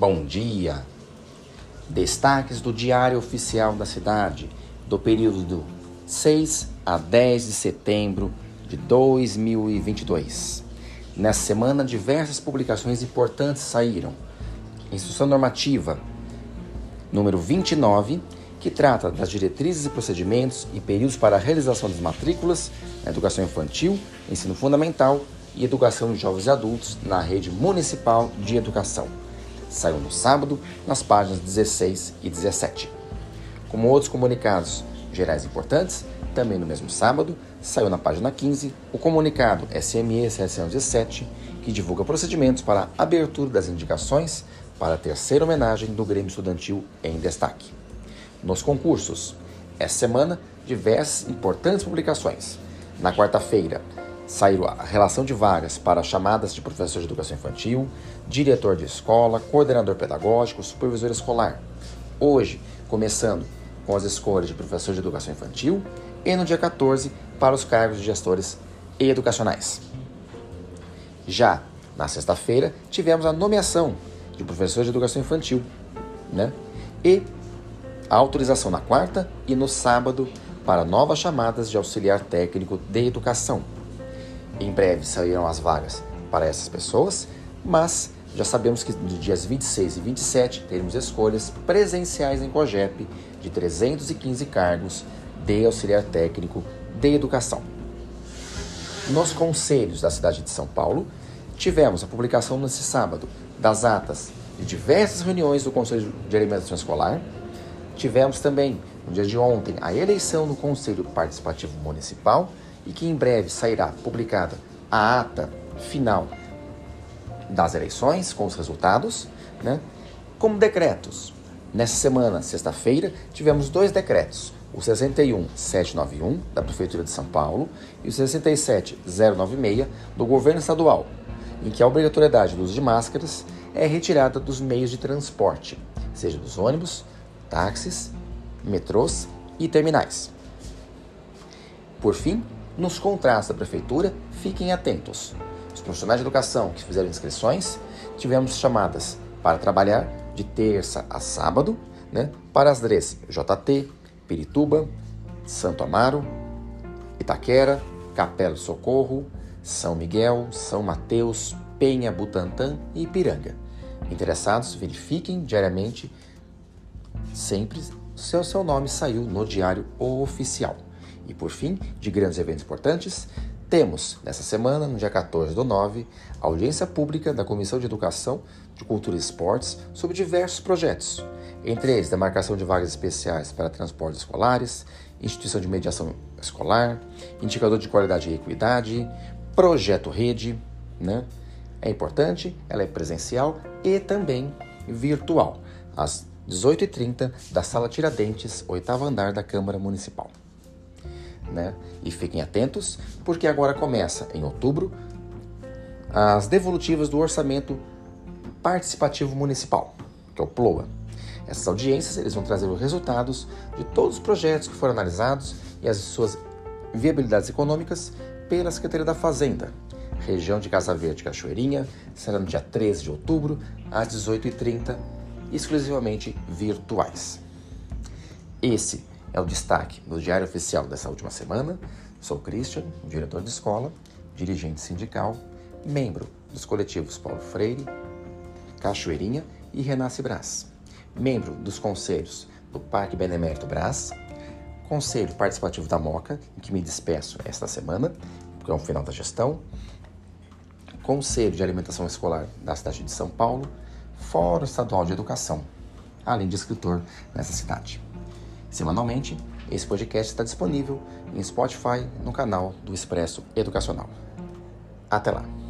Bom dia! Destaques do Diário Oficial da Cidade do período do 6 a 10 de setembro de 2022. Nessa semana, diversas publicações importantes saíram. Instrução Normativa número 29, que trata das diretrizes e procedimentos e períodos para a realização das matrículas na educação infantil, ensino fundamental e educação de jovens e adultos na rede municipal de educação saiu no sábado, nas páginas 16 e 17. Como outros comunicados gerais importantes, também no mesmo sábado, saiu na página 15 o comunicado SME 717, que divulga procedimentos para a abertura das indicações para a terceira homenagem do Grêmio Estudantil em destaque. Nos concursos, essa semana, diversas importantes publicações. Na quarta-feira, saíram a relação de vagas para chamadas de professor de educação infantil, diretor de escola, coordenador pedagógico, supervisor escolar. Hoje, começando com as escolhas de professor de educação infantil e no dia 14 para os cargos de gestores educacionais. Já na sexta-feira, tivemos a nomeação de professor de educação infantil, né? E a autorização na quarta e no sábado para novas chamadas de auxiliar técnico de educação. Em breve sairão as vagas para essas pessoas, mas já sabemos que nos dias 26 e 27 teremos escolhas presenciais em COGEP de 315 cargos de auxiliar técnico de educação. Nos conselhos da cidade de São Paulo, tivemos a publicação nesse sábado das atas de diversas reuniões do Conselho de Alimentação Escolar. Tivemos também, no dia de ontem, a eleição no Conselho Participativo Municipal e que em breve sairá publicada a ata final das eleições com os resultados, né? Como decretos. Nessa semana, sexta-feira, tivemos dois decretos: o 61791 da Prefeitura de São Paulo e o 67096 do Governo Estadual, em que a obrigatoriedade do uso de máscaras é retirada dos meios de transporte, seja dos ônibus, táxis, metrôs e terminais. Por fim, nos contratos da prefeitura, fiquem atentos. Os profissionais de educação que fizeram inscrições, tivemos chamadas para trabalhar de terça a sábado, né, para as DREs JT, Pirituba, Santo Amaro, Itaquera, Capela do Socorro, São Miguel, São Mateus, Penha, Butantã e Ipiranga. Interessados, verifiquem diariamente sempre se o seu nome saiu no diário oficial. E por fim, de grandes eventos importantes, temos nessa semana, no dia 14 do 9, a audiência pública da Comissão de Educação, de Cultura e Esportes sobre diversos projetos, entre eles demarcação de vagas especiais para transportes escolares, instituição de mediação escolar, indicador de qualidade e equidade, projeto rede, né? É importante, ela é presencial e também virtual, às 18h30 da Sala Tiradentes, oitavo andar da Câmara Municipal né? E fiquem atentos, porque agora começa em outubro as devolutivas do orçamento participativo municipal, que é o PLOA. Essas audiências eles vão trazer os resultados de todos os projetos que foram analisados e as suas viabilidades econômicas pela Secretaria da Fazenda, região de Casa Verde Cachoeirinha, será no dia 13 de outubro, às 18h30, exclusivamente virtuais. Esse é o destaque no Diário Oficial dessa última semana. Sou Christian, diretor de escola, dirigente sindical, membro dos coletivos Paulo Freire, Cachoeirinha e Renasce Brás, membro dos conselhos do Parque Benemérito Brás, Conselho Participativo da Moca, em que me despeço esta semana, porque é o final da gestão, Conselho de Alimentação Escolar da cidade de São Paulo, Fórum Estadual de Educação, além de escritor nessa cidade. Semanalmente, esse podcast está disponível em Spotify no canal do Expresso Educacional. Até lá!